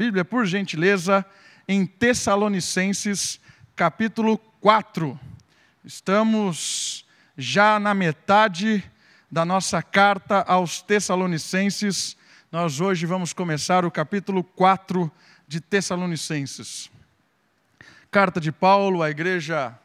Bíblia, por gentileza, em Tessalonicenses, capítulo 4. Estamos já na metade da nossa carta aos Tessalonicenses. Nós hoje vamos começar o capítulo 4 de Tessalonicenses. Carta de Paulo à igreja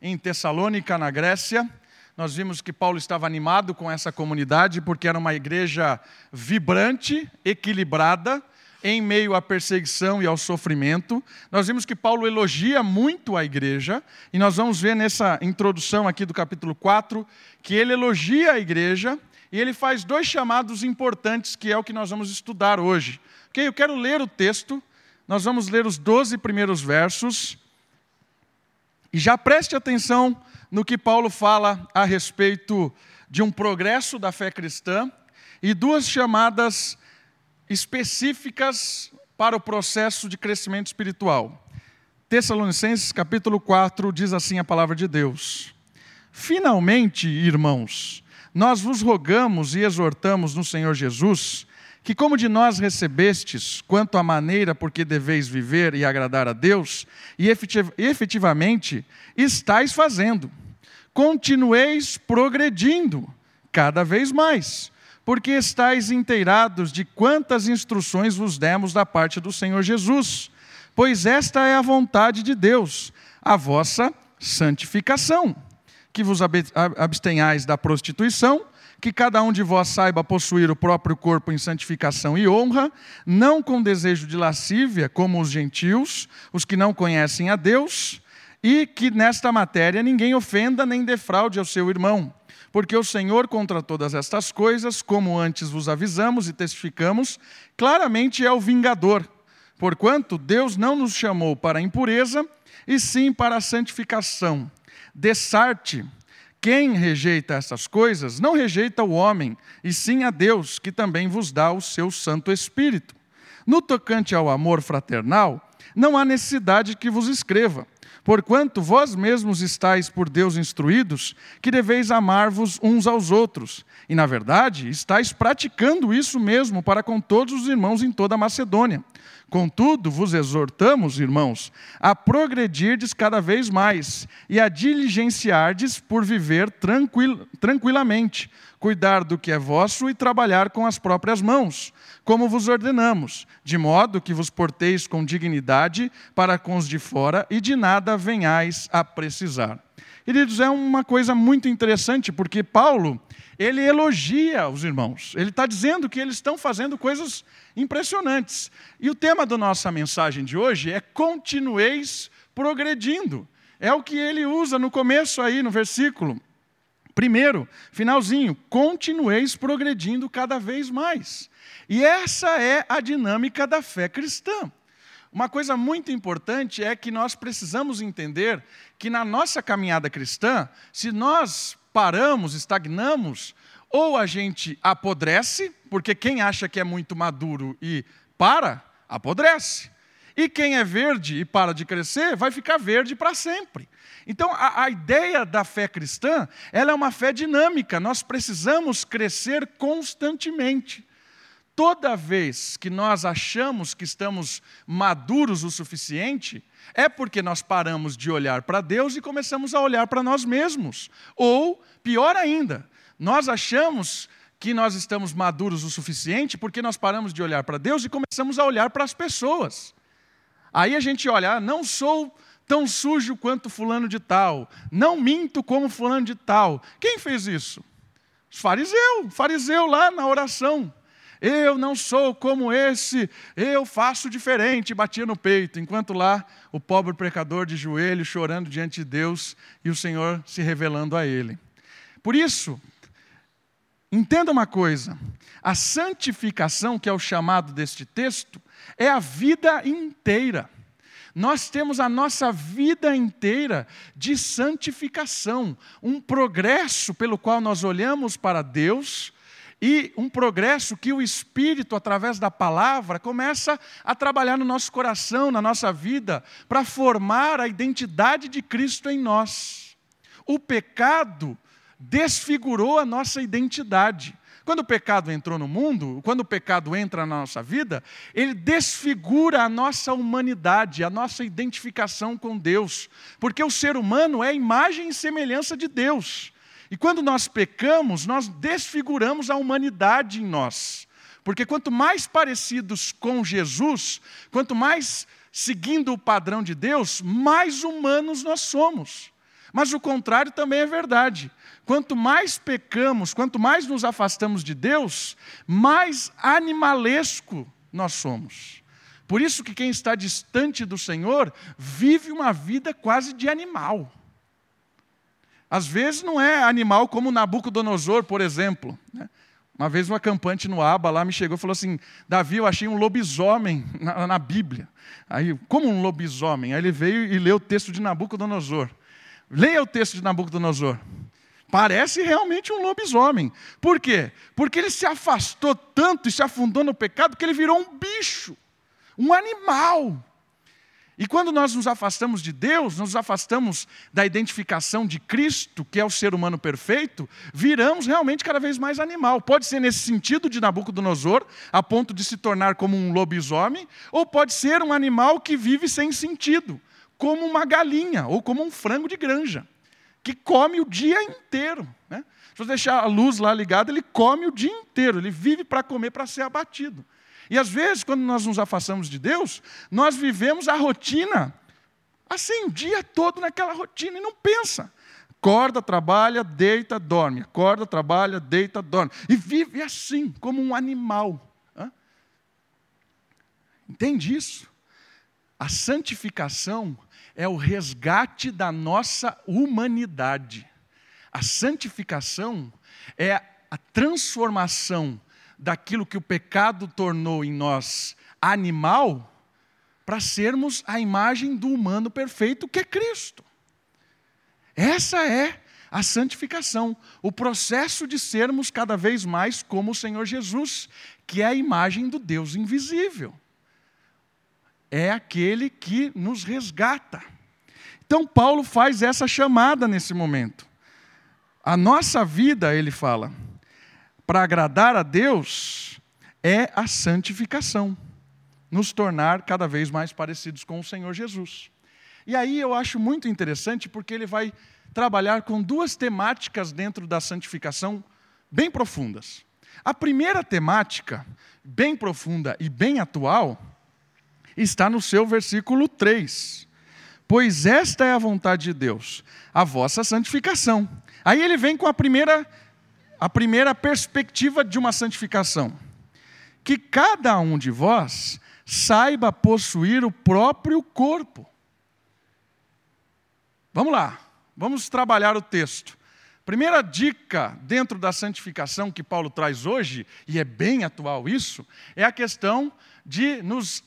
em Tessalônica, na Grécia. Nós vimos que Paulo estava animado com essa comunidade porque era uma igreja vibrante, equilibrada, em meio à perseguição e ao sofrimento. Nós vimos que Paulo elogia muito a igreja, e nós vamos ver nessa introdução aqui do capítulo 4 que ele elogia a igreja e ele faz dois chamados importantes, que é o que nós vamos estudar hoje. Ok? Eu quero ler o texto, nós vamos ler os 12 primeiros versos, e já preste atenção no que Paulo fala a respeito de um progresso da fé cristã e duas chamadas específicas para o processo de crescimento espiritual. Tessalonicenses capítulo 4 diz assim a palavra de Deus: Finalmente, irmãos, nós vos rogamos e exortamos no Senhor Jesus que, como de nós recebestes, quanto à maneira por que deveis viver e agradar a Deus, e efetivamente estáis fazendo, continueis progredindo cada vez mais porque estáis inteirados de quantas instruções vos demos da parte do Senhor Jesus. Pois esta é a vontade de Deus, a vossa santificação, que vos abstenhais da prostituição, que cada um de vós saiba possuir o próprio corpo em santificação e honra, não com desejo de lascívia, como os gentios, os que não conhecem a Deus, e que nesta matéria ninguém ofenda nem defraude ao seu irmão porque o Senhor, contra todas estas coisas, como antes vos avisamos e testificamos, claramente é o vingador. Porquanto Deus não nos chamou para a impureza, e sim para a santificação. Dessarte, quem rejeita essas coisas, não rejeita o homem, e sim a Deus, que também vos dá o seu Santo Espírito. No tocante ao amor fraternal, não há necessidade que vos escreva Porquanto vós mesmos estáis por Deus instruídos, que deveis amar-vos uns aos outros. E, na verdade, estáis praticando isso mesmo para com todos os irmãos em toda a Macedônia. Contudo, vos exortamos, irmãos, a progredirdes cada vez mais e a diligenciardes por viver tranquil, tranquilamente, cuidar do que é vosso e trabalhar com as próprias mãos, como vos ordenamos, de modo que vos porteis com dignidade para com os de fora e de nada venhais a precisar. Queridos, é uma coisa muito interessante, porque Paulo, ele elogia os irmãos. Ele está dizendo que eles estão fazendo coisas impressionantes. E o tema da nossa mensagem de hoje é continueis progredindo. É o que ele usa no começo aí, no versículo. Primeiro, finalzinho, continueis progredindo cada vez mais. E essa é a dinâmica da fé cristã. Uma coisa muito importante é que nós precisamos entender que na nossa caminhada cristã, se nós paramos, estagnamos, ou a gente apodrece, porque quem acha que é muito maduro e para, apodrece. E quem é verde e para de crescer, vai ficar verde para sempre. Então, a, a, ideia da fé cristã, ela é uma fé dinâmica. Nós precisamos crescer constantemente. Toda vez que nós achamos que estamos maduros o suficiente, é porque nós paramos de olhar para Deus e começamos a olhar para nós mesmos. Ou, pior ainda, nós achamos que nós estamos maduros o suficiente porque nós paramos de olhar para Deus e começamos a olhar para as pessoas. Aí a gente olha, ah, não sou tão sujo quanto fulano de tal, não minto como fulano de tal. Quem fez isso? Fariseu, fariseu lá na oração. Eu não sou como esse, eu faço diferente, batia no peito, enquanto lá o pobre pecador de joelho chorando diante de Deus e o Senhor se revelando a ele. Por isso, entenda uma coisa: a santificação, que é o chamado deste texto, é a vida inteira. Nós temos a nossa vida inteira de santificação, um progresso pelo qual nós olhamos para Deus e um progresso que o Espírito, através da palavra, começa a trabalhar no nosso coração, na nossa vida, para formar a identidade de Cristo em nós. O pecado desfigurou a nossa identidade. Quando o pecado entrou no mundo, quando o pecado entra na nossa vida, ele desfigura a nossa humanidade, a nossa identificação com Deus. Porque o ser humano é imagem e semelhança de Deus. E quando nós pecamos, nós desfiguramos a humanidade em nós. Porque quanto mais parecidos com Jesus, quanto mais seguindo o padrão de Deus, mais humanos nós somos. Mas o contrário também é verdade. Quanto mais pecamos, quanto mais nos afastamos de Deus, mais animalesco nós somos. Por isso que quem está distante do Senhor vive uma vida quase de animal. Às vezes não é animal como Nabucodonosor, por exemplo. Né? Uma vez um acampante no Aba lá me chegou e falou assim: Davi, eu achei um lobisomem na, na, Bíblia. Aí, como um lobisomem? Aí ele veio e leu o texto de Nabucodonosor. Leia o texto de Nabucodonosor. Parece realmente um lobisomem. Por quê? Porque ele se afastou tanto e se afundou no pecado que ele virou um bicho, um animal. E quando nós nos afastamos de Deus, nos afastamos da identificação de Cristo, que é o ser humano perfeito, viramos realmente cada vez mais animal. Pode ser nesse sentido de Nabucodonosor, a ponto de se tornar como um lobisomem, ou pode ser um animal que vive sem sentido, como uma galinha ou como um frango de granja, que come o dia inteiro. Né? Se você deixar a luz lá ligada, ele come o dia inteiro, ele vive para comer, para ser abatido. E às vezes, quando nós nos afastamos de Deus, nós vivemos a rotina, assim, o dia todo naquela rotina e não pensa. Acorda, trabalha, deita, dorme. Acorda, trabalha, deita, dorme. E vive assim, como um animal. Entende isso? A santificação é o resgate da nossa humanidade. A santificação é a transformação daquilo que o pecado tornou em nós animal, para sermos a imagem do humano perfeito que é Cristo. Essa é a santificação, o processo de sermos cada vez mais como o Senhor Jesus, que é a imagem do Deus invisível. É aquele que nos resgata. Então, Paulo faz essa chamada nesse momento. A nossa vida, ele fala, para agradar a Deus é a santificação, nos tornar cada vez mais parecidos com o Senhor Jesus. E aí eu acho muito interessante porque ele vai trabalhar com duas temáticas dentro da santificação bem profundas. A primeira temática, bem profunda e bem atual, está no seu versículo 3. Pois esta é a vontade de Deus, a vossa santificação. Aí ele vem com a primeira a primeira perspectiva de uma santificação. Que cada um de vós saiba possuir o próprio corpo. Vamos lá, vamos trabalhar o texto. Primeira dica dentro da santificação que Paulo traz hoje, e é bem atual isso, é a questão de nos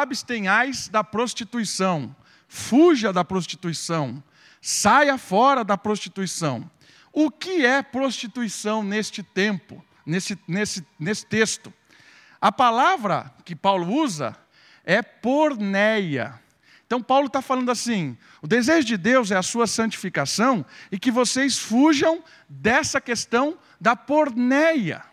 abstenhais da prostituição. Fuja da prostituição. Saia fora da prostituição. O que é prostituição neste tempo, nesse, nesse, nesse texto? A palavra que Paulo usa é porneia. Então, Paulo está falando assim: o desejo de Deus é a sua santificação e que vocês fujam dessa questão da porneia.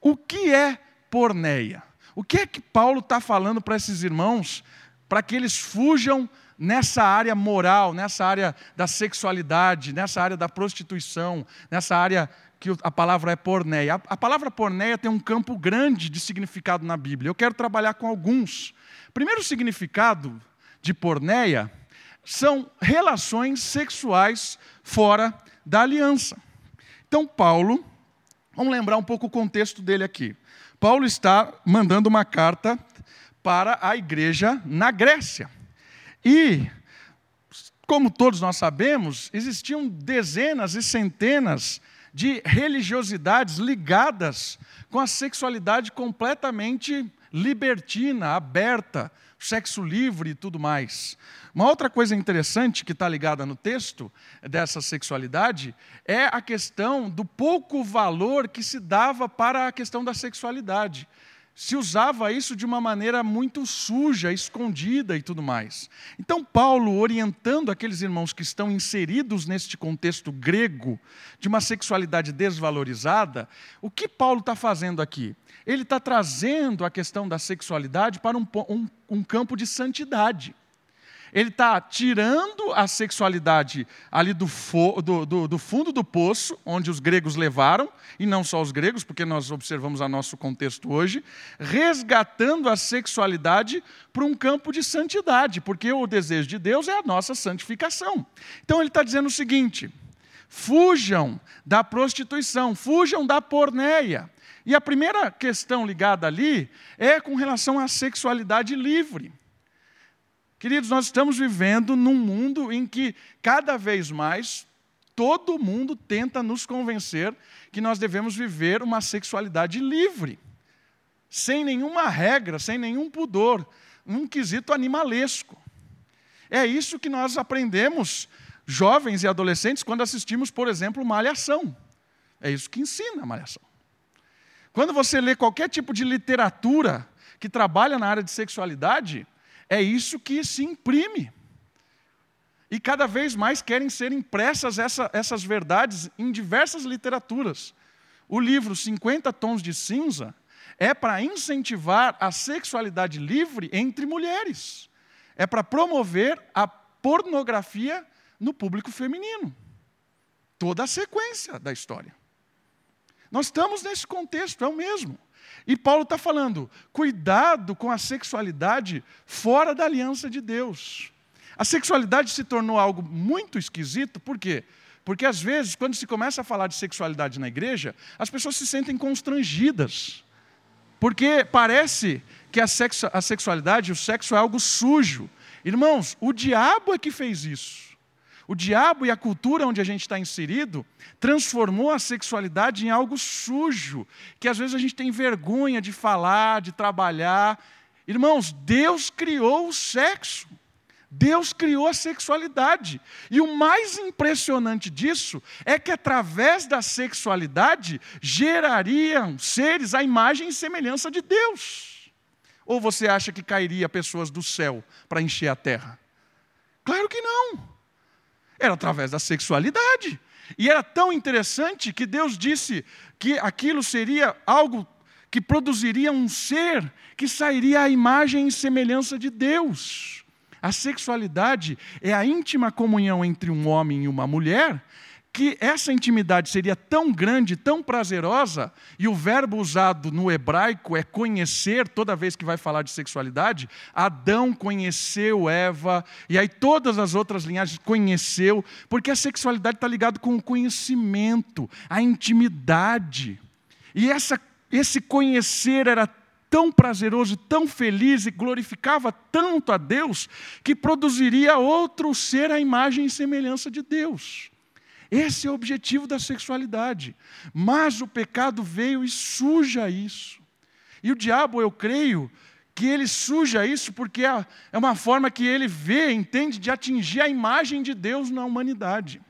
O que é porneia? O que é que Paulo está falando para esses irmãos para que eles fujam nessa área moral, nessa área da sexualidade, nessa área da prostituição, nessa área que a palavra é porneia. A palavra porneia tem um campo grande de significado na Bíblia. Eu quero trabalhar com alguns. Primeiro significado de porneia são relações sexuais fora da aliança. Então, Paulo, vamos lembrar um pouco o contexto dele aqui. Paulo está mandando uma carta para a igreja na Grécia. E, como todos nós sabemos, existiam dezenas e centenas de religiosidades ligadas com a sexualidade completamente libertina, aberta, sexo livre e tudo mais. Uma outra coisa interessante que está ligada no texto dessa sexualidade é a questão do pouco valor que se dava para a questão da sexualidade. Se usava isso de uma maneira muito suja, escondida e tudo mais. Então, Paulo, orientando aqueles irmãos que estão inseridos neste contexto grego, de uma sexualidade desvalorizada, o que Paulo está fazendo aqui? Ele está trazendo a questão da sexualidade para um, um, um campo de santidade. Ele está tirando a sexualidade ali do, do, do, do, fundo do poço, onde os gregos levaram, e não só os gregos, porque nós observamos a nosso contexto hoje, resgatando a sexualidade para um campo de santidade, porque o desejo de Deus é a nossa santificação. Então ele está dizendo o seguinte: fujam da prostituição, fujam da porneia. E a primeira questão ligada ali é com relação à sexualidade livre. Queridos, nós estamos vivendo num mundo em que cada vez mais todo mundo tenta nos convencer que nós devemos viver uma sexualidade livre, sem nenhuma regra, sem nenhum pudor, num quesito animalesco. É isso que nós aprendemos, jovens e adolescentes, quando assistimos, por exemplo, Malhação. É isso que ensina a Malhação. Quando você lê qualquer tipo de literatura que trabalha na área de sexualidade, é isso que se imprime. E cada vez mais querem ser impressas essa, essas verdades em diversas literaturas. O livro 50 Tons de Cinza é para incentivar a sexualidade livre entre mulheres. É para promover a pornografia no público feminino. Toda a sequência da história. Nós estamos nesse contexto, é o mesmo. E Paulo está falando: cuidado com a sexualidade fora da aliança de Deus. A sexualidade se tornou algo muito esquisito, por quê? Porque às vezes, quando se começa a falar de sexualidade na igreja, as pessoas se sentem constrangidas. Porque parece que a, sexo, a sexualidade, o sexo é algo sujo. Irmãos, o diabo é que fez isso. O diabo e a cultura onde a gente está inserido transformou a sexualidade em algo sujo, que às vezes a gente tem vergonha de falar, de trabalhar. Irmãos, Deus criou o sexo. Deus criou a sexualidade. E o mais impressionante disso é que através da sexualidade gerariam seres à imagem e semelhança de Deus. Ou você acha que cairia pessoas do céu para encher a terra? Claro que. Era através da sexualidade. E era tão interessante que Deus disse que aquilo seria algo que produziria um ser que sairia à imagem e semelhança de Deus. A sexualidade é a íntima comunhão entre um homem e uma mulher que essa intimidade seria tão grande, tão prazerosa, e o verbo usado no hebraico é conhecer, toda vez que vai falar de sexualidade, Adão conheceu Eva, e aí todas as outras linhagens conheceu, porque a sexualidade está ligada com o conhecimento, a intimidade. E essa, esse conhecer era tão prazeroso, tão feliz e glorificava tanto a Deus, que produziria outro ser à imagem e semelhança de Deus. Esse é o objetivo da sexualidade. Mas o pecado veio e suja isso. E o diabo, eu creio, que ele suja isso porque é, é uma forma que ele vê, entende, de atingir a imagem de Deus na humanidade.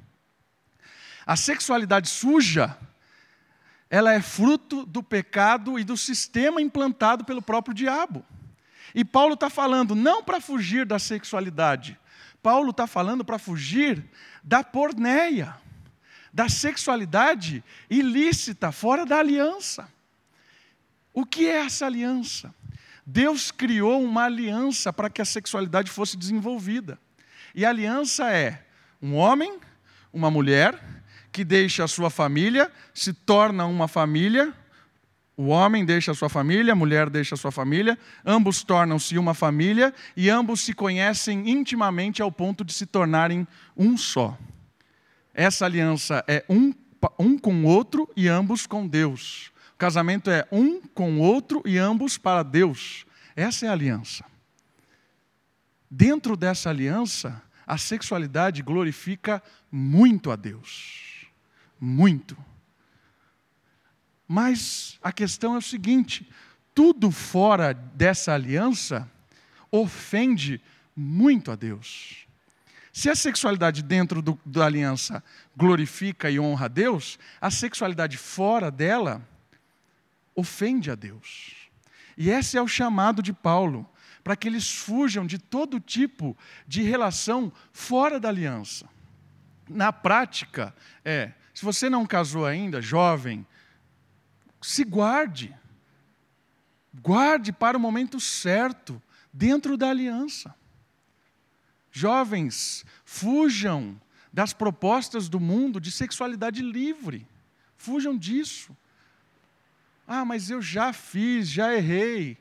A sexualidade suja, ela é fruto do pecado e do sistema implantado pelo próprio diabo. E Paulo está falando não para fugir da sexualidade, Paulo está falando para fugir da porneia da sexualidade ilícita, fora da aliança. O que é essa aliança? Deus criou uma aliança para que a sexualidade fosse desenvolvida. E a aliança é um homem, uma mulher, que deixa a sua família, se torna uma família. O homem deixa a sua família, a mulher deixa a sua família, ambos tornam-se uma família e ambos se conhecem intimamente ao ponto de se tornarem um só. Essa aliança é um, um com o outro e ambos com Deus. O casamento é um com o outro e ambos para Deus. Essa é a aliança. Dentro dessa aliança, a sexualidade glorifica muito a Deus. Muito. Mas a questão é o seguinte: tudo fora dessa aliança ofende muito a Deus. Se a sexualidade dentro do, da aliança glorifica e honra a Deus, a sexualidade fora dela ofende a Deus. E esse é o chamado de Paulo, para que eles fujam de todo tipo de relação fora da aliança. Na prática, é, se você não casou ainda, jovem, se guarde. Guarde para o momento certo, dentro da aliança. Jovens, fujam das propostas do mundo de sexualidade livre. Fujam disso. Ah, mas eu já fiz, já errei.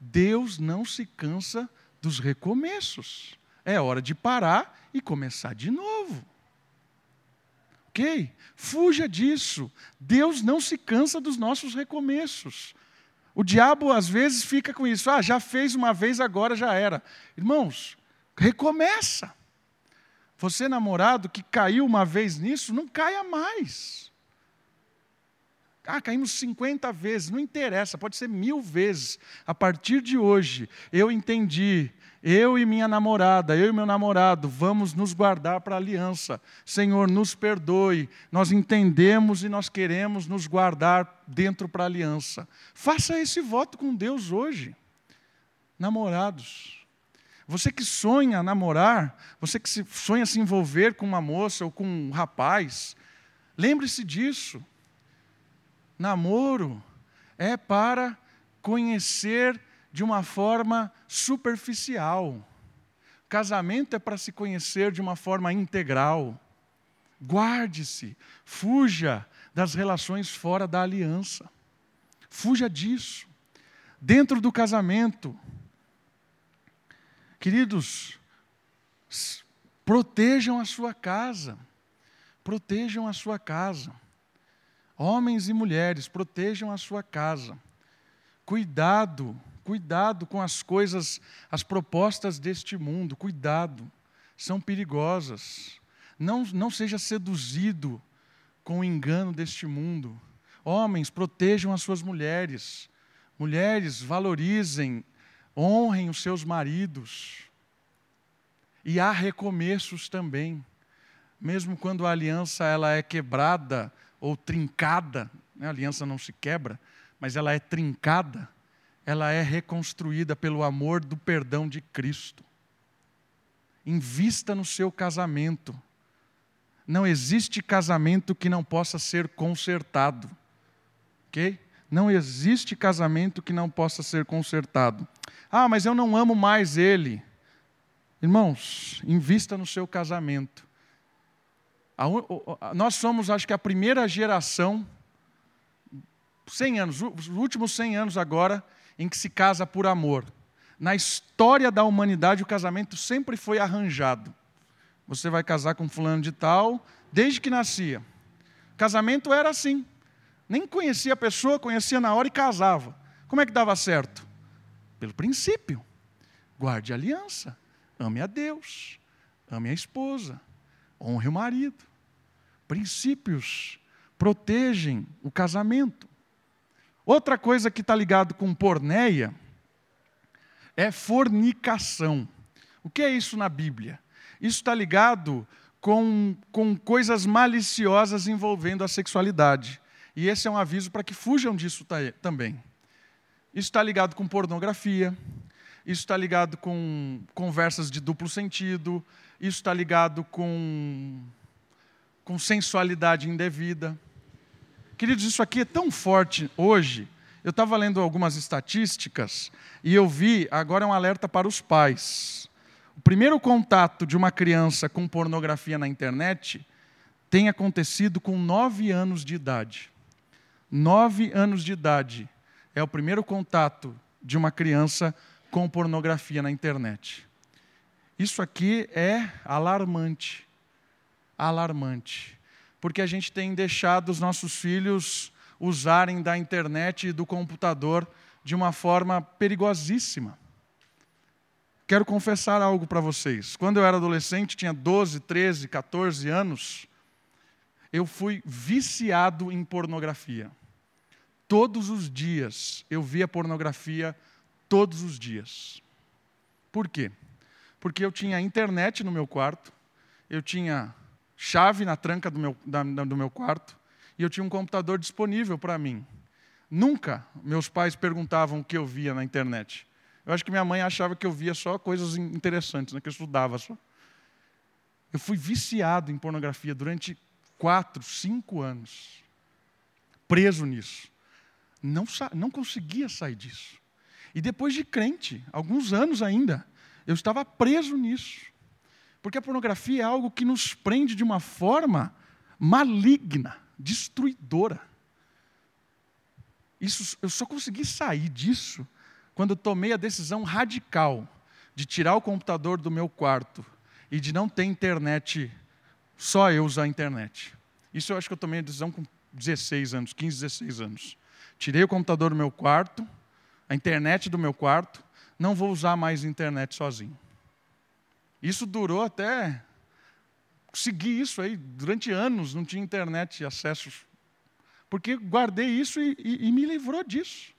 Deus não se cansa dos recomeços. É hora de parar e começar de novo. Ok? Fuja disso. Deus não se cansa dos nossos recomeços. O diabo às vezes fica com isso. Ah, já fez uma vez, agora já era. Irmãos, recomeça. Você, namorado, que caiu uma vez nisso, não caia mais. Ah, caímos 50 vezes, não interessa, pode ser mil vezes. A partir de hoje, eu entendi, eu e minha namorada, eu e meu namorado, vamos nos guardar para a aliança. Senhor, nos perdoe, nós entendemos e nós queremos nos guardar dentro para a aliança. Faça esse voto com Deus hoje. Namorados, você que sonha namorar, você que sonha se envolver com uma moça ou com um rapaz, lembre-se disso. Namoro é para conhecer de uma forma superficial. Casamento é para se conhecer de uma forma integral. Guarde-se, fuja das relações fora da aliança. Fuja disso. Dentro do casamento, Queridos, protejam a sua casa. Protejam a sua casa. Homens e mulheres, protejam a sua casa. Cuidado, cuidado com as coisas, as propostas deste mundo, cuidado, são perigosas. Não, não seja seduzido com o engano deste mundo. Homens, protejam as suas mulheres. Mulheres, valorizem honrem os seus maridos. E há recomeços também. Mesmo quando a aliança ela é quebrada ou trincada, né? a aliança não se quebra, mas ela é trincada, ela é reconstruída pelo amor do perdão de Cristo. Invista no seu casamento. Não existe casamento que não possa ser consertado. Ok? Não existe casamento que não possa ser consertado. Ah, mas eu não amo mais ele. Irmãos, invista no seu casamento. Nós somos, acho que, a primeira geração, 100 anos, os últimos 100 anos agora, em que se casa por amor. Na história da humanidade, o casamento sempre foi arranjado. Você vai casar com fulano de tal, desde que nascia. Casamento era assim. Nem conhecia a pessoa, conhecia na hora e casava. Como é que dava certo? Pelo princípio. Guarde a aliança. Ame a Deus. Ame a esposa. Honre o marido. Princípios protegem o casamento. Outra coisa que está ligado com porneia é fornicação. O que é isso na Bíblia? Isso está ligado com, com coisas maliciosas envolvendo a sexualidade. E esse é um aviso para que fujam disso também. Isso está ligado com pornografia, isso está ligado com conversas de duplo sentido, isso está ligado com, com sensualidade indevida. Queridos, isso aqui é tão forte hoje. Eu estava lendo algumas estatísticas e eu vi, agora é um alerta para os pais. O primeiro contato de uma criança com pornografia na internet tem acontecido com nove anos de idade. Nove anos de idade é o primeiro contato de uma criança com pornografia na internet. Isso aqui é alarmante. Alarmante. Porque a gente tem deixado os nossos filhos usarem da internet e do computador de uma forma perigosíssima. Quero confessar algo para vocês. Quando eu era adolescente, tinha 12, 13, 14 anos, eu fui viciado em pornografia. Todos os dias eu via pornografia, todos os dias. Por quê? Porque eu tinha internet no meu quarto, eu tinha chave na tranca do meu, da, do meu quarto e eu tinha um computador disponível para mim. Nunca meus pais perguntavam o que eu via na internet. Eu acho que minha mãe achava que eu via só coisas interessantes, né, que eu estudava só. Eu fui viciado em pornografia durante quatro, cinco anos. Preso nisso. Não, não conseguia sair disso. E depois de crente, alguns anos ainda, eu estava preso nisso. Porque a pornografia é algo que nos prende de uma forma maligna, destruidora. Isso, eu só consegui sair disso quando tomei a decisão radical de tirar o computador do meu quarto e de não ter internet, só eu usar a internet. Isso eu acho que eu tomei a decisão com 16 anos, 15, 16 anos. Tirei o computador do meu quarto, a internet do meu quarto, não vou usar mais internet sozinho. Isso durou até. Segui isso aí, durante anos não tinha internet, acessos. Porque guardei isso e, e, e me livrou disso.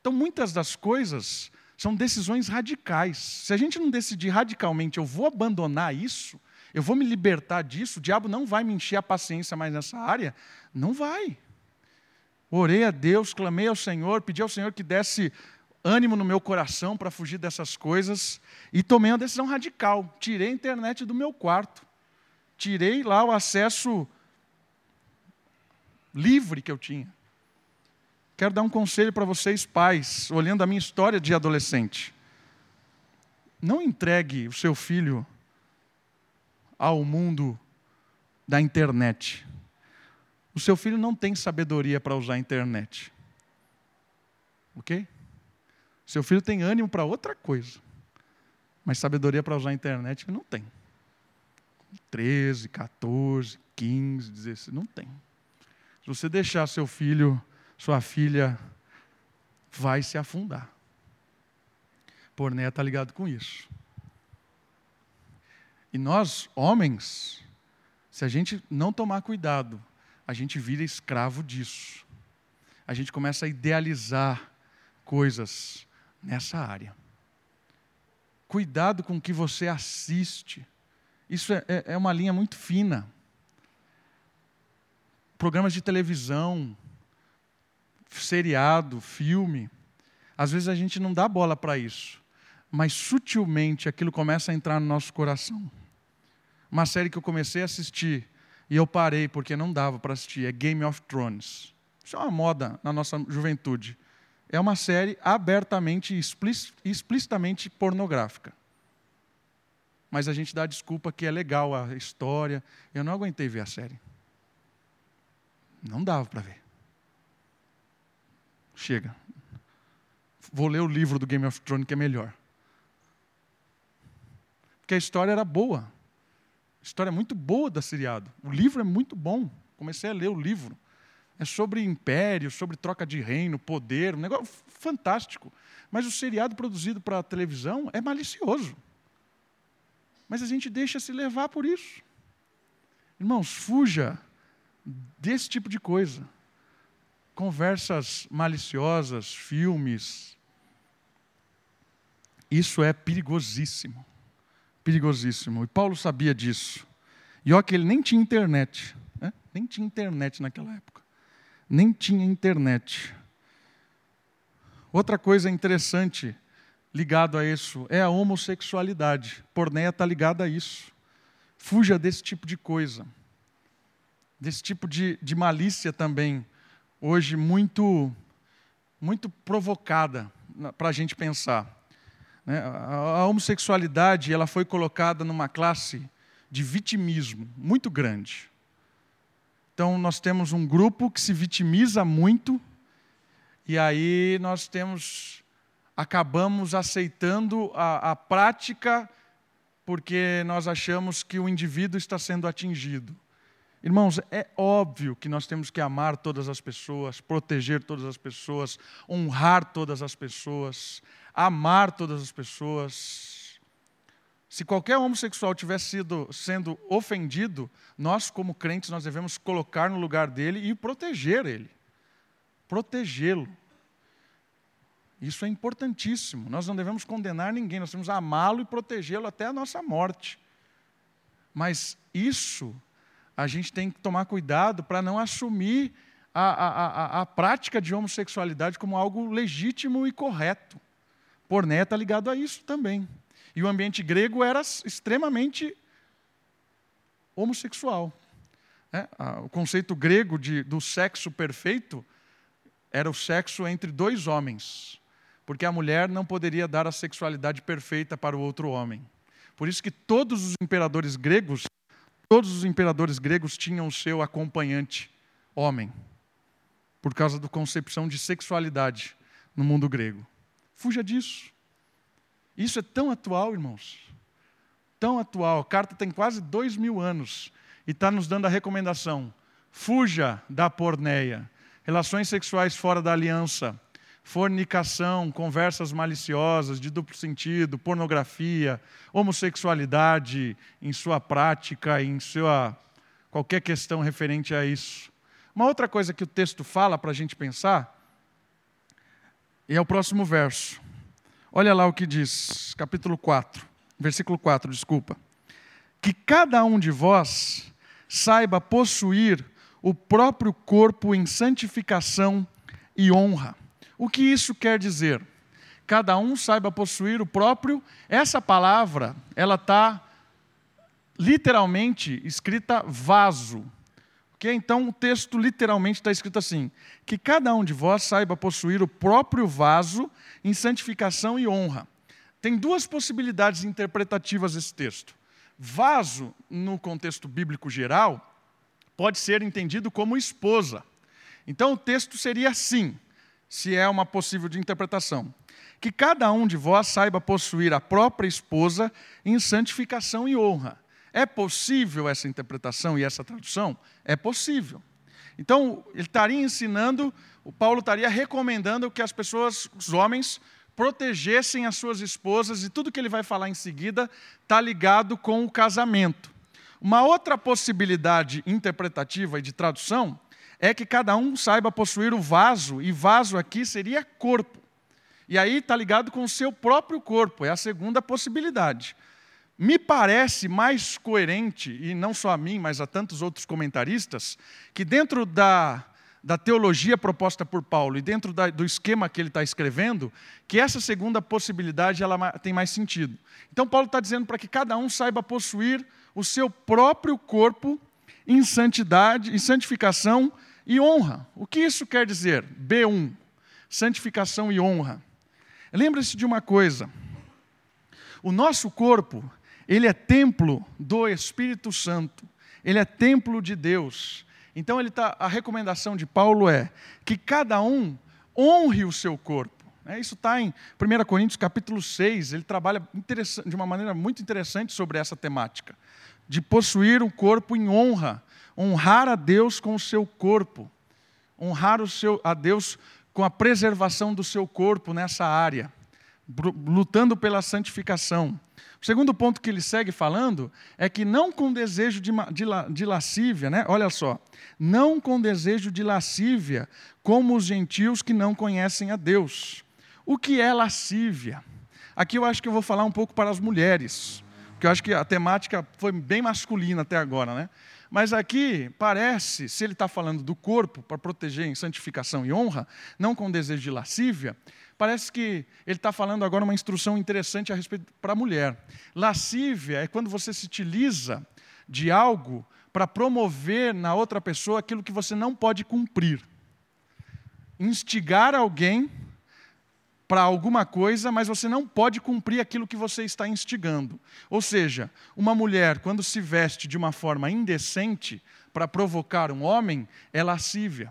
Então, muitas das coisas são decisões radicais. Se a gente não decidir radicalmente, eu vou abandonar isso, eu vou me libertar disso, o diabo não vai me encher a paciência mais nessa área, não vai. Orei a Deus, clamei ao Senhor, pedi ao Senhor que desse ânimo no meu coração para fugir dessas coisas e tomei uma decisão radical. Tirei a internet do meu quarto. Tirei lá o acesso livre que eu tinha. Quero dar um conselho para vocês, pais, olhando a minha história de adolescente. Não entregue o seu filho ao mundo da internet. O seu filho não tem sabedoria para usar a internet. Ok? Seu filho tem ânimo para outra coisa, mas sabedoria para usar a internet não tem. 13, 14, 15, 16, não tem. Se você deixar seu filho, sua filha, vai se afundar. Porné está ligado com isso. E nós, homens, se a gente não tomar cuidado, a gente vira escravo disso. A gente começa a idealizar coisas nessa área. Cuidado com o que você assiste. Isso é, é, é uma linha muito fina. Programas de televisão, seriado, filme. Às vezes a gente não dá bola para isso, mas sutilmente aquilo começa a entrar no nosso coração. Uma série que eu comecei a assistir e eu parei porque não dava para assistir é Game of Thrones. Isso é uma moda na nossa juventude é uma série abertamente e explicitamente pornográfica. Mas a gente dá desculpa que é legal a história. Eu não aguentei ver a série. Não dava para ver. Chega. Vou ler o livro do Game of Thrones que é melhor. Porque a história era boa. História muito boa da seriado. O livro é muito bom. Comecei a ler o livro. É sobre império, sobre troca de reino, poder, um negócio fantástico. Mas o seriado produzido para a televisão é malicioso. Mas a gente deixa se levar por isso. Irmãos, fuja desse tipo de coisa. Conversas maliciosas, filmes. Isso é perigosíssimo. Perigosíssimo. E Paulo sabia disso. E olha que ele nem tinha internet. Né? Nem tinha internet naquela época nem tinha internet. Outra coisa interessante ligado a isso é a homossexualidade. Pornéia está ligada a isso. Fuja desse tipo de coisa, desse tipo de, de malícia também, hoje muito, muito provocada para a gente pensar. Né? A, homossexualidade ela foi colocada numa classe de vitimismo muito grande. Então, nós temos um grupo que se vitimiza muito, e aí nós temos, acabamos aceitando a, a prática, porque nós achamos que o indivíduo está sendo atingido. Irmãos, é óbvio que nós temos que amar todas as pessoas, proteger todas as pessoas, honrar todas as pessoas, amar todas as pessoas, se qualquer homossexual tivesse sido sendo ofendido, nós como crentes nós devemos colocar no lugar dele e proteger ele. Protegê-lo. Isso é importantíssimo. Nós não devemos condenar ninguém, nós temos amá-lo e protegê-lo até a nossa morte. Mas isso a gente tem que tomar cuidado para não assumir a, a, a, a prática de homossexualidade como algo legítimo e correto. Porné está ligado a isso também. E o ambiente grego era extremamente homossexual. É, o conceito grego de, do sexo perfeito era o sexo entre dois homens, porque a mulher não poderia dar a sexualidade perfeita para o outro homem. Por isso que todos os imperadores gregos, todos os imperadores gregos tinham o seu acompanhante homem, por causa da concepção de sexualidade no mundo grego. Fuja disso. Isso é tão atual, irmãos. Tão atual. A carta tem quase dois mil anos e está nos dando a recomendação: fuja da porneia, relações sexuais fora da aliança, fornicação, conversas maliciosas, de duplo sentido, pornografia, homossexualidade em sua prática, em sua qualquer questão referente a isso. Uma outra coisa que o texto fala para a gente pensar é o próximo verso. Olha lá o que diz, capítulo 4, versículo 4, desculpa. Que cada um de vós saiba possuir o próprio corpo em santificação e honra. O que isso quer dizer? Cada um saiba possuir o próprio. Essa palavra, ela está literalmente escrita vaso. Okay? Então o texto literalmente está escrito assim: que cada um de vós saiba possuir o próprio vaso em santificação e honra. Tem duas possibilidades interpretativas desse texto. Vaso, no contexto bíblico geral, pode ser entendido como esposa. Então o texto seria assim, se é uma possível de interpretação: que cada um de vós saiba possuir a própria esposa em santificação e honra. É possível essa interpretação e essa tradução? É possível. Então, ele estaria ensinando, o Paulo estaria recomendando que as pessoas, os homens, protegessem as suas esposas, e tudo que ele vai falar em seguida está ligado com o casamento. Uma outra possibilidade interpretativa e de tradução é que cada um saiba possuir o vaso, e vaso aqui seria corpo. E aí está ligado com o seu próprio corpo, é a segunda possibilidade. Me parece mais coerente, e não só a mim, mas a tantos outros comentaristas, que dentro da, da teologia proposta por Paulo e dentro da, do esquema que ele está escrevendo, que essa segunda possibilidade ela tem mais sentido. Então, Paulo está dizendo para que cada um saiba possuir o seu próprio corpo em santidade, em santificação e honra. O que isso quer dizer? B1, santificação e honra. Lembre-se de uma coisa: o nosso corpo, ele é templo do Espírito Santo, ele é templo de Deus. Então ele tá, a recomendação de Paulo é que cada um honre o seu corpo. É, isso está em 1 Coríntios capítulo 6, ele trabalha de uma maneira muito interessante sobre essa temática de possuir um corpo em honra, honrar a Deus com o seu corpo, honrar o seu, a Deus com a preservação do seu corpo nessa área, lutando pela santificação. O segundo ponto que ele segue falando é que não com desejo de, de, de lascívia, né? olha só, não com desejo de lascívia, como os gentios que não conhecem a Deus. O que é lascívia? Aqui eu acho que eu vou falar um pouco para as mulheres. Porque eu acho que a temática foi bem masculina até agora, né? Mas aqui parece, se ele está falando do corpo para proteger em santificação e honra, não com desejo de lascívia, parece que ele está falando agora uma instrução interessante a respeito para a mulher. Lascívia é quando você se utiliza de algo para promover na outra pessoa aquilo que você não pode cumprir. Instigar alguém para alguma coisa, mas você não pode cumprir aquilo que você está instigando. Ou seja, uma mulher, quando se veste de uma forma indecente para provocar um homem, é lascívia.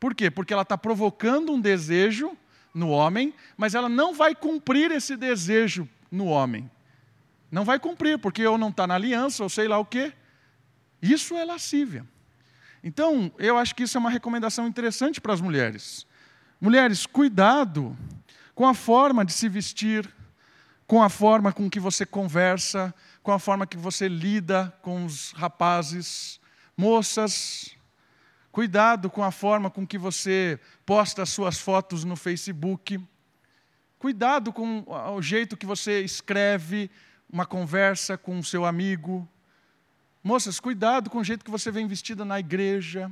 Por quê? Porque ela está provocando um desejo no homem, mas ela não vai cumprir esse desejo no homem. Não vai cumprir, porque ou não está na aliança, ou sei lá o quê. Isso é lascívia. Então, eu acho que isso é uma recomendação interessante para as mulheres. Mulheres, cuidado com a forma de se vestir, com a forma com que você conversa, com a forma que você lida com os rapazes, moças. Cuidado com a forma com que você posta as suas fotos no Facebook. Cuidado com o jeito que você escreve uma conversa com o seu amigo. Moças, cuidado com o jeito que você vem vestida na igreja.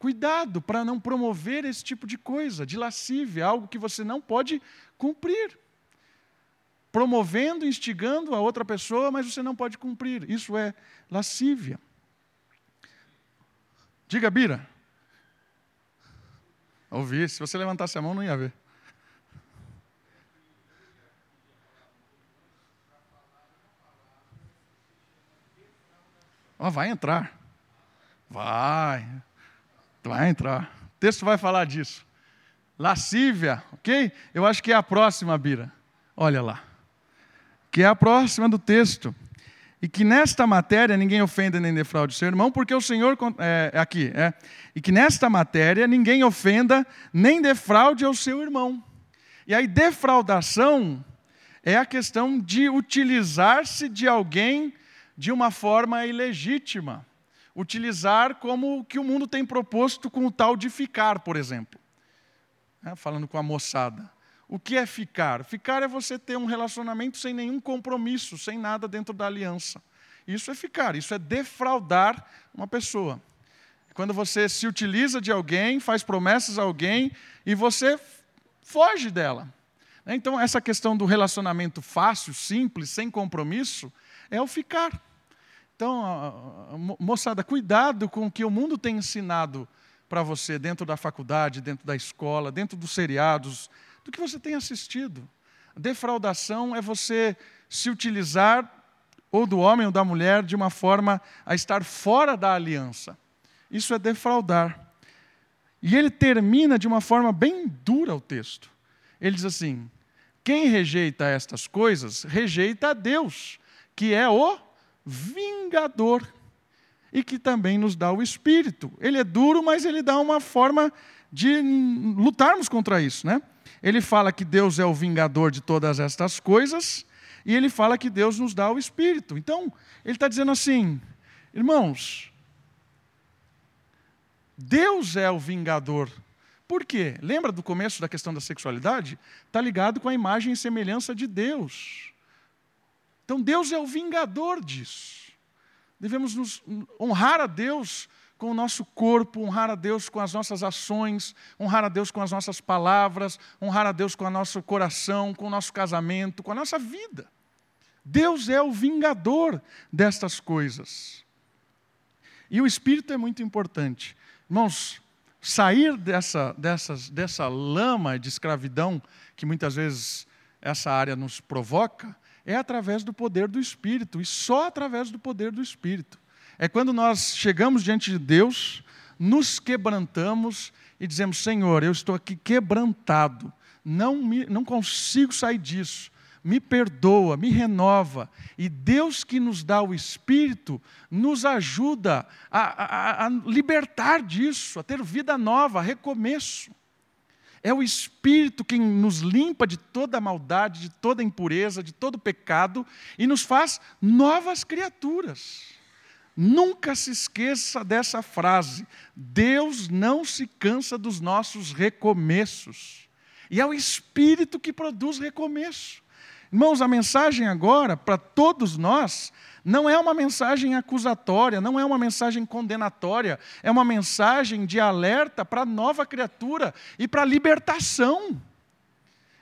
Cuidado para não promover esse tipo de coisa, de lascívia, algo que você não pode cumprir. Promovendo, instigando a outra pessoa, mas você não pode cumprir. Isso é lascívia. Diga, Bira. Ouvi, se você levantasse a mão, não ia ver. Oh, vai entrar. Vai. Vai entrar. O texto vai falar disso. Lascívia, ok? Eu acho que é a próxima, Bira. Olha lá. Que é a próxima do texto. E que nesta matéria ninguém ofenda nem defraude seu irmão, porque o Senhor. É, é, aqui, é. E que nesta matéria ninguém ofenda nem defraude ao seu irmão. E aí, defraudação é a questão de utilizar-se de alguém de uma forma ilegítima utilizar como o que o mundo tem proposto com o tal de ficar, por exemplo. É, falando com a moçada. O que é ficar? Ficar é você ter um relacionamento sem nenhum compromisso, sem nada dentro da aliança. Isso é ficar, isso é defraudar uma pessoa. Quando você se utiliza de alguém, faz promessas a alguém e você foge dela. Então, essa questão do relacionamento fácil, simples, sem compromisso, é o ficar. Então, moçada, cuidado com o que o mundo tem ensinado para você dentro da faculdade, dentro da escola, dentro dos seriados, do que você tem assistido. Defraudação é você se utilizar, ou do homem ou da mulher, de uma forma a estar fora da aliança. Isso é defraudar. E ele termina de uma forma bem dura o texto. Ele diz assim: quem rejeita estas coisas, rejeita a Deus, que é o vingador e que também nos dá o espírito. Ele é duro, mas ele dá uma forma de lutarmos contra isso, né? Ele fala que Deus é o vingador de todas estas coisas e ele fala que Deus nos dá o espírito. Então, ele está dizendo assim, irmãos, Deus é o vingador. Por quê? Lembra do começo da questão da sexualidade? Está ligado com a imagem e semelhança de Deus. Então Deus é o vingador disso. Devemos nos honrar a Deus com o nosso corpo, honrar a Deus com as nossas ações, honrar a Deus com as nossas palavras, honrar a Deus com o nosso coração, com o nosso casamento, com a nossa vida. Deus é o vingador destas coisas. E o espírito é muito importante. Irmãos, sair dessa, dessas, dessa lama de escravidão que muitas vezes essa área nos provoca, é através do poder do Espírito, e só através do poder do Espírito. É quando nós chegamos diante de Deus, nos quebrantamos e dizemos: Senhor, eu estou aqui quebrantado, não, me, não consigo sair disso, me perdoa, me renova. E Deus que nos dá o Espírito, nos ajuda a, a, a libertar disso, a ter vida nova, recomeço. É o Espírito quem nos limpa de toda maldade, de toda impureza, de todo pecado e nos faz novas criaturas. Nunca se esqueça dessa frase: Deus não se cansa dos nossos recomeços. E é o Espírito que produz recomeço. Irmãos, a mensagem agora, para todos nós, não é uma mensagem acusatória, não é uma mensagem condenatória, é uma mensagem de alerta para a nova criatura e para a libertação.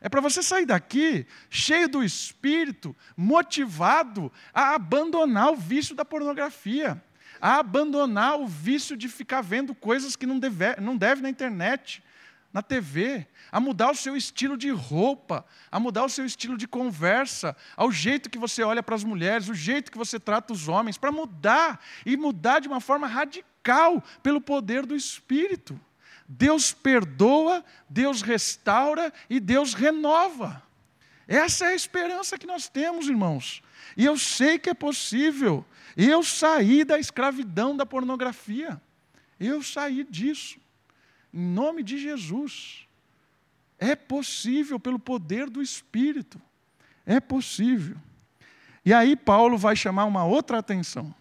É para você sair daqui cheio do espírito, motivado a abandonar o vício da pornografia, a abandonar o vício de ficar vendo coisas que não deve, não deve na internet, na TV, a mudar o seu estilo de roupa, a mudar o seu estilo de conversa, ao jeito que você olha para as mulheres, o jeito que você trata os homens, para mudar e mudar de uma forma radical pelo poder do Espírito. Deus perdoa, Deus restaura e Deus renova. Essa é a esperança que nós temos, irmãos. E eu sei que é possível. Eu saí da escravidão da pornografia. Eu saí disso. Em nome de Jesus. É possível pelo poder do Espírito. É possível. E aí Paulo vai chamar uma outra atenção.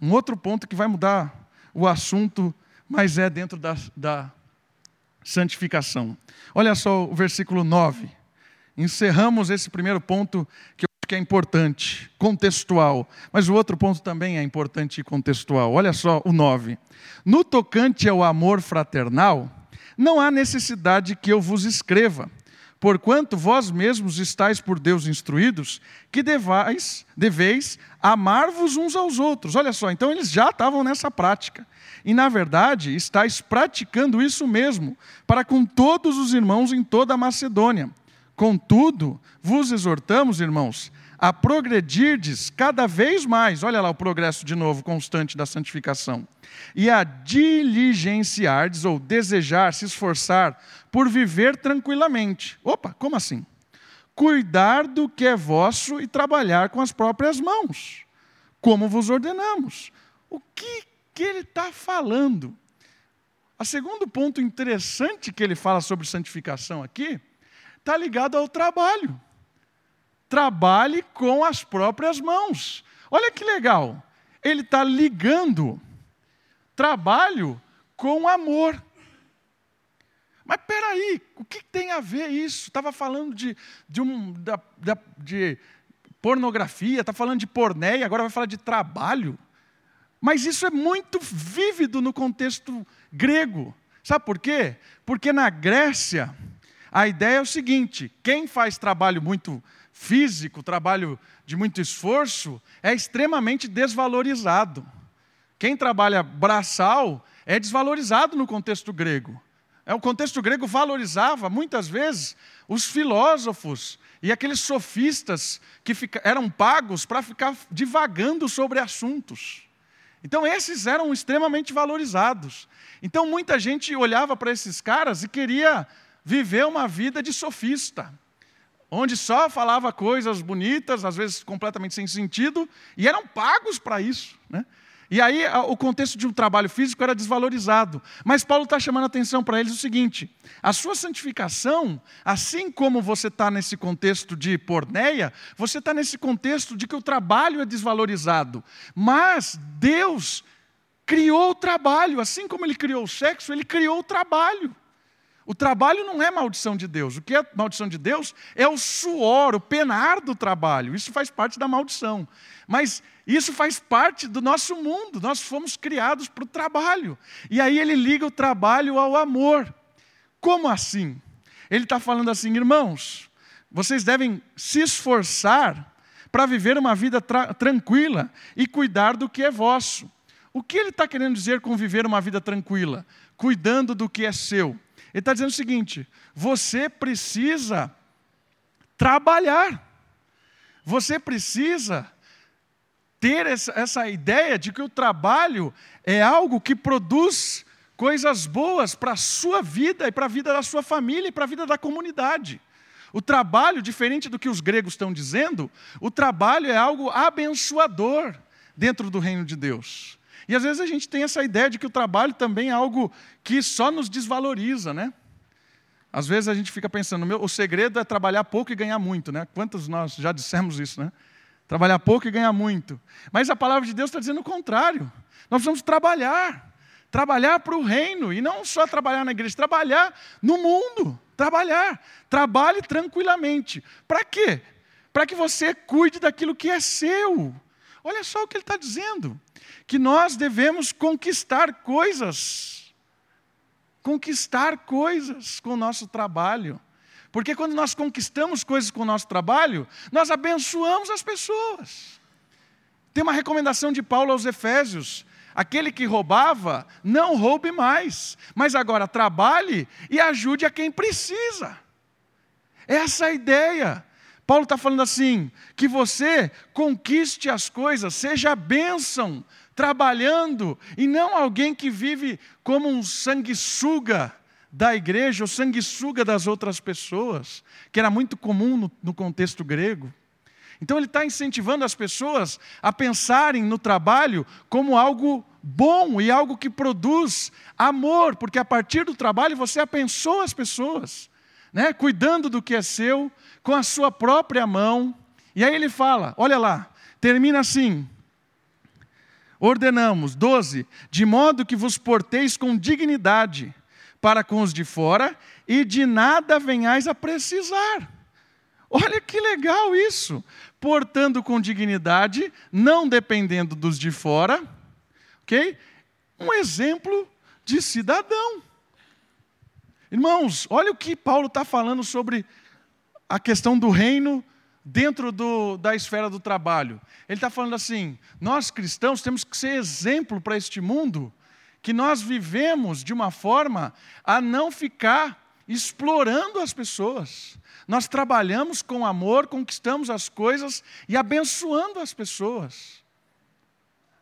Um outro ponto que vai mudar o assunto, mas é dentro da, da santificação. Olha só o versículo 9. Encerramos esse primeiro ponto, que eu acho que é importante, contextual, mas o outro ponto também é importante e contextual. Olha só o 9. No tocante ao amor fraternal, não há necessidade que eu vos escreva, porquanto vós mesmos estáis por Deus instruídos, que devais, deveis amar-vos uns aos outros. Olha só, então eles já estavam nessa prática. E, na verdade, estáis praticando isso mesmo, para com todos os irmãos em toda a Macedônia. Contudo, vos exortamos, irmãos, a progredirdes cada vez mais, olha lá o progresso de novo, constante da santificação, e a diligenciardes, ou desejar, se esforçar, por viver tranquilamente. Opa, como assim? Cuidar do que é vosso e trabalhar com as próprias mãos, como vos ordenamos. O que, que ele está falando? O segundo ponto interessante que ele fala sobre santificação aqui está ligado ao trabalho. Trabalhe com as próprias mãos. Olha que legal. Ele está ligando trabalho com amor. Mas peraí, o que tem a ver isso? Estava falando de, de, um, da, da, de pornografia, está falando de pornéia, agora vai falar de trabalho. Mas isso é muito vívido no contexto grego. Sabe por quê? Porque na Grécia, a ideia é o seguinte: quem faz trabalho muito físico, trabalho de muito esforço, é extremamente desvalorizado. Quem trabalha braçal é desvalorizado no contexto grego. É, o contexto grego valorizava muitas vezes os filósofos e aqueles sofistas que eram pagos para ficar divagando sobre assuntos. Então, esses eram extremamente valorizados. Então, muita gente olhava para esses caras e queria viver uma vida de sofista, onde só falava coisas bonitas, às vezes completamente sem sentido, e eram pagos para isso. Né? E aí o contexto de um trabalho físico era desvalorizado. Mas Paulo está chamando a atenção para eles o seguinte: a sua santificação, assim como você está nesse contexto de porneia, você está nesse contexto de que o trabalho é desvalorizado. Mas Deus criou o trabalho, assim como ele criou o sexo, ele criou o trabalho. O trabalho não é maldição de Deus. O que é maldição de Deus é o suor, o penar do trabalho. Isso faz parte da maldição. Mas isso faz parte do nosso mundo. Nós fomos criados para o trabalho. E aí ele liga o trabalho ao amor. Como assim? Ele está falando assim, irmãos, vocês devem se esforçar para viver uma vida tra tranquila e cuidar do que é vosso. O que ele está querendo dizer com viver uma vida tranquila? Cuidando do que é seu. Ele está dizendo o seguinte: você precisa trabalhar, você precisa ter essa, ideia de que o trabalho é algo que produz coisas boas para a sua vida e para a vida da sua família e para a vida da comunidade. O trabalho, diferente do que os gregos estão dizendo, o trabalho é algo abençoador dentro do reino de Deus. E às vezes a gente tem essa ideia de que o trabalho também é algo que só nos desvaloriza, né? Às vezes a gente fica pensando, meu, o segredo é trabalhar pouco e ganhar muito, né? Quantos nós já dissemos isso, né? Trabalhar pouco e ganhar muito. Mas a palavra de Deus está dizendo o contrário. Nós precisamos trabalhar. Trabalhar para o reino. E não só trabalhar na igreja, trabalhar no mundo. Trabalhar. Trabalhe tranquilamente. Para quê? Para que você cuide daquilo que é seu. Olha só o que ele está dizendo que nós devemos conquistar coisas. Conquistar coisas com o nosso trabalho. Porque quando nós conquistamos coisas com o nosso trabalho, nós abençoamos as pessoas. Tem uma recomendação de Paulo aos Efésios: aquele que roubava, não roube mais, mas agora trabalhe e ajude a quem precisa. Essa é a ideia. Paulo está falando assim: que você conquiste as coisas, seja bênção trabalhando, e não alguém que vive como um sanguessuga da igreja, ou sanguessuga das outras pessoas, que era muito comum no, no contexto grego. Então ele está incentivando as pessoas a pensarem no trabalho como algo bom e algo que produz amor, porque a partir do trabalho você abençoa as pessoas, né? cuidando do que é seu, com a sua própria mão. E aí ele fala: olha lá, termina assim: ordenamos, 12, de modo que vos porteis com dignidade para com os de fora e de nada venhais a precisar. Olha que legal isso! Portando com dignidade, não dependendo dos de fora, ok? Um exemplo de cidadão. Irmãos, olha o que Paulo está falando sobre a questão do reino dentro do, da esfera do trabalho. Ele está falando assim: nós cristãos temos que ser exemplo para este mundo, que nós vivemos de uma forma a não ficar explorando as pessoas. Nós trabalhamos com amor, conquistamos as coisas e abençoando as pessoas.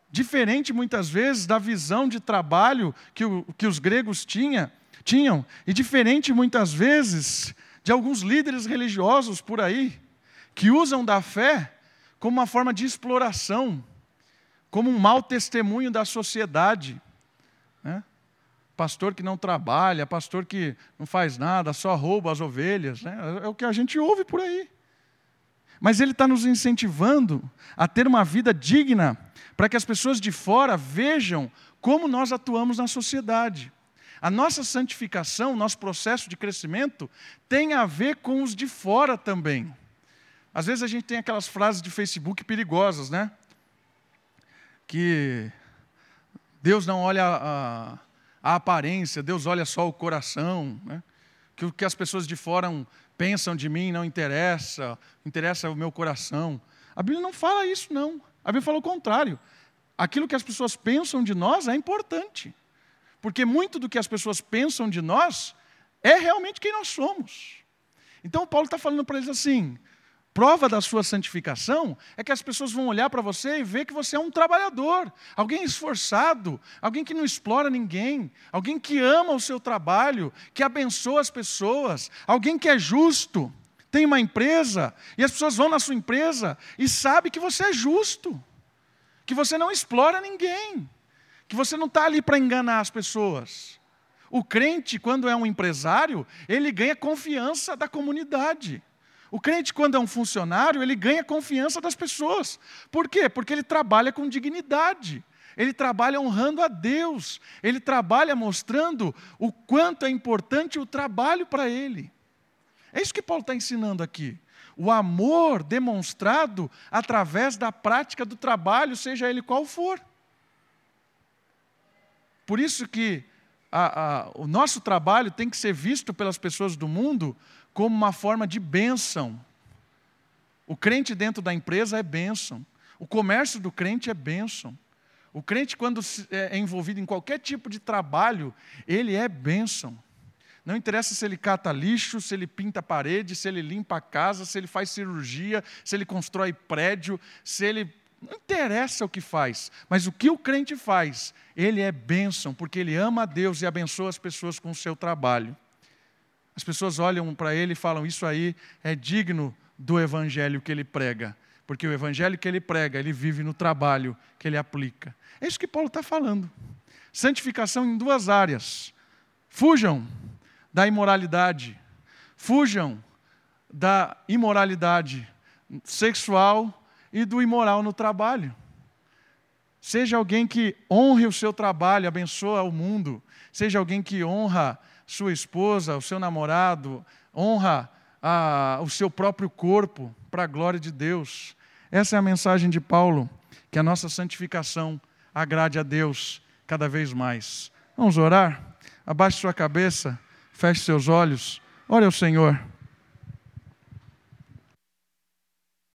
Diferente muitas vezes da visão de trabalho que, o, que os gregos tinha, tinham, e diferente muitas vezes de alguns líderes religiosos por aí, que usam da fé como uma forma de exploração, como um mau testemunho da sociedade. Né? Pastor que não trabalha, pastor que não faz nada, só rouba as ovelhas. Né? É o que a gente ouve por aí. Mas ele está nos incentivando a ter uma vida digna, para que as pessoas de fora vejam como nós atuamos na sociedade. A nossa santificação, nosso processo de crescimento, tem a ver com os de fora também. Às vezes a gente tem aquelas frases de Facebook perigosas, né? Que Deus não olha a, a aparência, Deus olha só o coração, né? Que o que as pessoas de fora pensam de mim não interessa, interessa o meu coração. A Bíblia não fala isso, não. A Bíblia fala o contrário. Aquilo que as pessoas pensam de nós é importante. Porque muito do que as pessoas pensam de nós é realmente quem nós somos. Então, Paulo está falando para eles assim: prova da sua santificação é que as pessoas vão olhar para você e ver que você é um trabalhador, alguém esforçado, alguém que não explora ninguém, alguém que ama o seu trabalho, que abençoa as pessoas, alguém que é justo. Tem uma empresa e as pessoas vão na sua empresa e sabem que você é justo, que você não explora ninguém que você não está ali para enganar as pessoas. O crente, quando é um empresário, ele ganha confiança da comunidade. O crente, quando é um funcionário, ele ganha confiança das pessoas. Por quê? Porque ele trabalha com dignidade. Ele trabalha honrando a Deus. Ele trabalha mostrando o quanto é importante o trabalho para ele. É isso que Paulo está ensinando aqui. O amor demonstrado através da prática do trabalho, seja ele qual for. Por isso que a, a, o nosso trabalho tem que ser visto pelas pessoas do mundo como uma forma de bênção. O crente dentro da empresa é bênção. O comércio do crente é bênção. O crente, quando é, é envolvido em qualquer tipo de trabalho, ele é bênção. Não interessa se ele cata lixo, se ele pinta parede, se ele limpa a casa, se ele faz cirurgia, se ele constrói prédio, se ele não interessa o que faz, mas o que o crente faz, ele é bênção, porque ele ama a Deus e abençoa as pessoas com o seu trabalho. As pessoas olham para ele e falam: Isso aí é digno do evangelho que ele prega, porque o evangelho que ele prega, ele vive no trabalho que ele aplica. É isso que Paulo está falando. Santificação em duas áreas. Fujam da imoralidade, fujam da imoralidade sexual e do imoral no trabalho. Seja alguém que honre o seu trabalho, abençoa o mundo. Seja alguém que honra sua esposa, o seu namorado, honra a, o seu próprio corpo para a glória de Deus. Essa é a mensagem de Paulo, que a nossa santificação agrade a Deus cada vez mais. Vamos orar? Abaixe sua cabeça, feche seus olhos, ore ao Senhor.